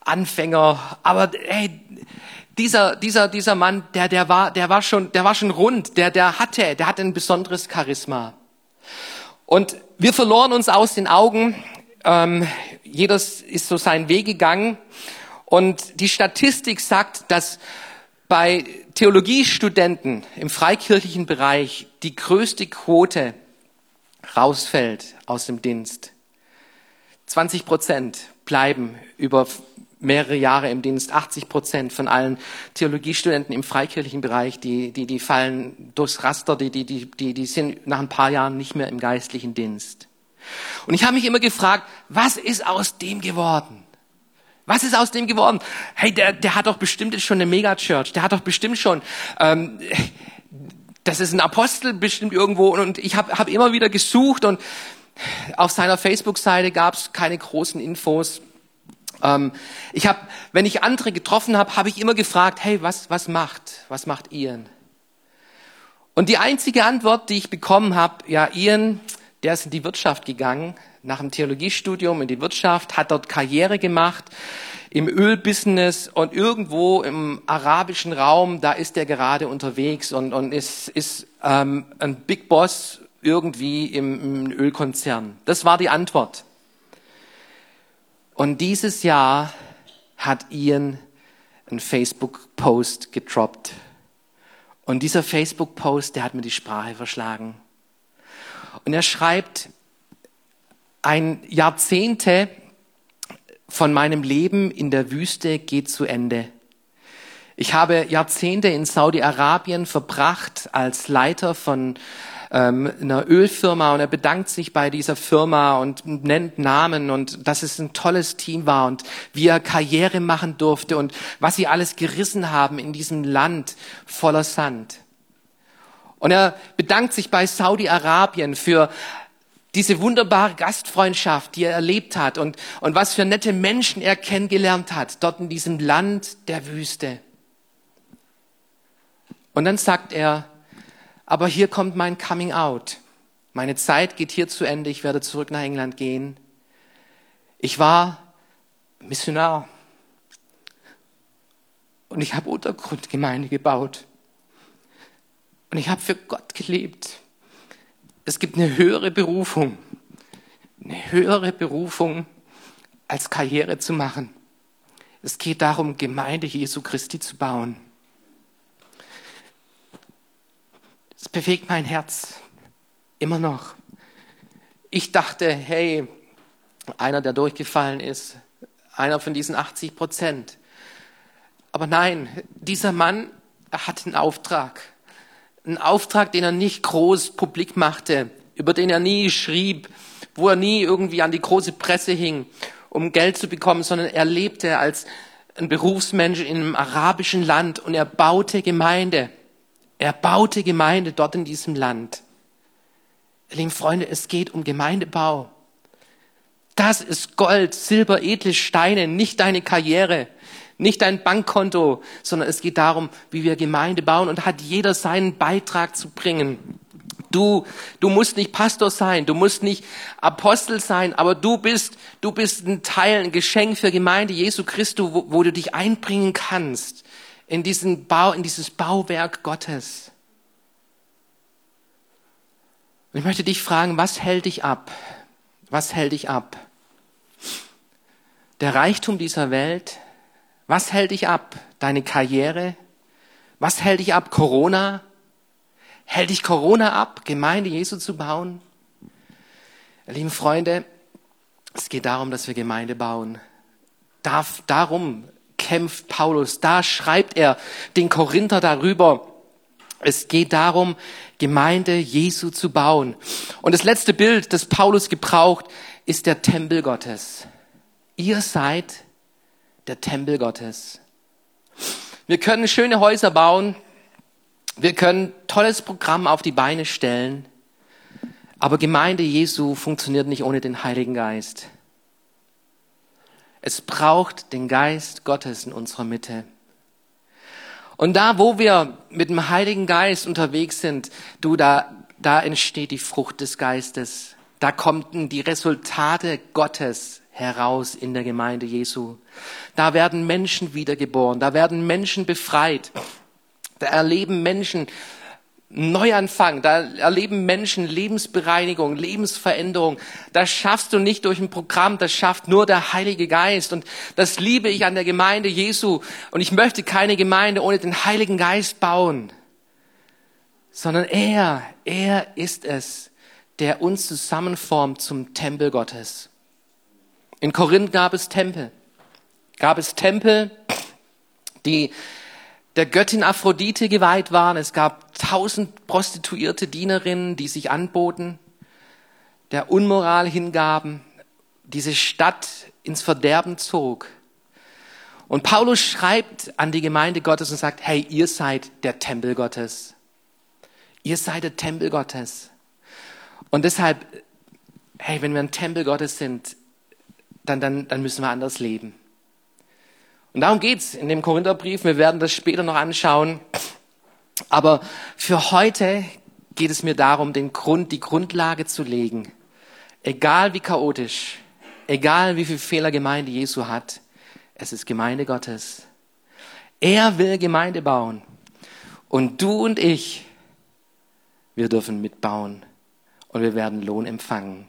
Anfänger. Aber hey, dieser, dieser, dieser Mann, der, der war, der war schon, der war schon rund, der, der hatte, der hatte ein besonderes Charisma. Und wir verloren uns aus den Augen. Ähm, jeder ist so seinen Weg gegangen. Und die Statistik sagt, dass bei Theologiestudenten im freikirchlichen Bereich die größte Quote rausfällt aus dem Dienst. 20 Prozent bleiben über mehrere Jahre im Dienst. 80 Prozent von allen Theologiestudenten im freikirchlichen Bereich, die, die, die fallen durchs Raster, die, die, die, die, die sind nach ein paar Jahren nicht mehr im geistlichen Dienst. Und ich habe mich immer gefragt, was ist aus dem geworden? Was ist aus dem geworden? Hey, der, der hat doch bestimmt jetzt schon eine Megachurch. Der hat doch bestimmt schon, ähm, das ist ein Apostel bestimmt irgendwo. Und ich habe hab immer wieder gesucht und auf seiner Facebook-Seite gab es keine großen Infos. Ähm, ich habe, wenn ich andere getroffen habe, habe ich immer gefragt, hey, was, was macht, was macht Ian? Und die einzige Antwort, die ich bekommen habe, ja, Ian, der ist in die Wirtschaft gegangen, nach dem Theologiestudium in die Wirtschaft, hat dort Karriere gemacht im Ölbusiness und irgendwo im arabischen Raum, da ist er gerade unterwegs und, und ist, ist ähm, ein Big Boss irgendwie im, im Ölkonzern. Das war die Antwort. Und dieses Jahr hat Ian einen Facebook-Post gedroppt. Und dieser Facebook-Post, der hat mir die Sprache verschlagen. Und er schreibt, ein Jahrzehnte von meinem Leben in der Wüste geht zu Ende. Ich habe Jahrzehnte in Saudi-Arabien verbracht als Leiter von ähm, einer Ölfirma und er bedankt sich bei dieser Firma und nennt Namen und dass es ein tolles Team war und wie er Karriere machen durfte und was sie alles gerissen haben in diesem Land voller Sand. Und er bedankt sich bei Saudi-Arabien für diese wunderbare Gastfreundschaft, die er erlebt hat und, und was für nette Menschen er kennengelernt hat, dort in diesem Land der Wüste. Und dann sagt er, aber hier kommt mein Coming Out. Meine Zeit geht hier zu Ende, ich werde zurück nach England gehen. Ich war Missionar und ich habe Untergrundgemeinde gebaut und ich habe für Gott gelebt. Es gibt eine höhere Berufung, eine höhere Berufung als Karriere zu machen. Es geht darum, Gemeinde Jesu Christi zu bauen. Es bewegt mein Herz immer noch. Ich dachte, hey, einer, der durchgefallen ist, einer von diesen 80 Prozent. Aber nein, dieser Mann er hat einen Auftrag. Einen Auftrag, den er nicht groß publik machte, über den er nie schrieb, wo er nie irgendwie an die große Presse hing, um Geld zu bekommen, sondern er lebte als ein Berufsmensch in einem arabischen Land und er baute Gemeinde. Er baute Gemeinde dort in diesem Land. Liebe Freunde, es geht um Gemeindebau. Das ist Gold, Silber, edle Steine, nicht deine Karriere, nicht dein Bankkonto, sondern es geht darum, wie wir Gemeinde bauen und hat jeder seinen Beitrag zu bringen. Du, du musst nicht Pastor sein, du musst nicht Apostel sein, aber du bist, du bist ein Teil, ein Geschenk für Gemeinde Jesu Christus, wo, wo du dich einbringen kannst in diesen Bau, in dieses Bauwerk Gottes. Und ich möchte dich fragen, was hält dich ab? Was hält dich ab? Der Reichtum dieser Welt? Was hält dich ab? Deine Karriere? Was hält dich ab? Corona? Hält dich Corona ab, Gemeinde Jesu zu bauen? Lieben Freunde, es geht darum, dass wir Gemeinde bauen. Darf, darum kämpft Paulus. Da schreibt er den Korinther darüber. Es geht darum, Gemeinde Jesu zu bauen. Und das letzte Bild, das Paulus gebraucht, ist der Tempel Gottes. Ihr seid der Tempel Gottes. Wir können schöne Häuser bauen. Wir können tolles Programm auf die Beine stellen. Aber Gemeinde Jesu funktioniert nicht ohne den Heiligen Geist. Es braucht den Geist Gottes in unserer Mitte. Und da, wo wir mit dem Heiligen Geist unterwegs sind, du, da, da entsteht die Frucht des Geistes. Da kommen die Resultate Gottes heraus in der Gemeinde Jesu. Da werden Menschen wiedergeboren, da werden Menschen befreit, da erleben Menschen Neuanfang, da erleben Menschen Lebensbereinigung, Lebensveränderung. Das schaffst du nicht durch ein Programm, das schafft nur der Heilige Geist. Und das liebe ich an der Gemeinde Jesu. Und ich möchte keine Gemeinde ohne den Heiligen Geist bauen, sondern er, er ist es, der uns zusammenformt zum Tempel Gottes. In Korinth gab es Tempel, gab es Tempel, die der Göttin Aphrodite geweiht waren. Es gab tausend prostituierte Dienerinnen, die sich anboten, der Unmoral hingaben, diese Stadt ins Verderben zog. Und Paulus schreibt an die Gemeinde Gottes und sagt, hey, ihr seid der Tempel Gottes. Ihr seid der Tempel Gottes. Und deshalb, hey, wenn wir ein Tempel Gottes sind, dann, dann, dann müssen wir anders leben. Und darum geht's in dem Korintherbrief. Wir werden das später noch anschauen. Aber für heute geht es mir darum, den Grund, die Grundlage zu legen. Egal wie chaotisch, egal wie viel Fehler Gemeinde Jesu hat, es ist Gemeinde Gottes. Er will Gemeinde bauen. Und du und ich, wir dürfen mitbauen und wir werden Lohn empfangen.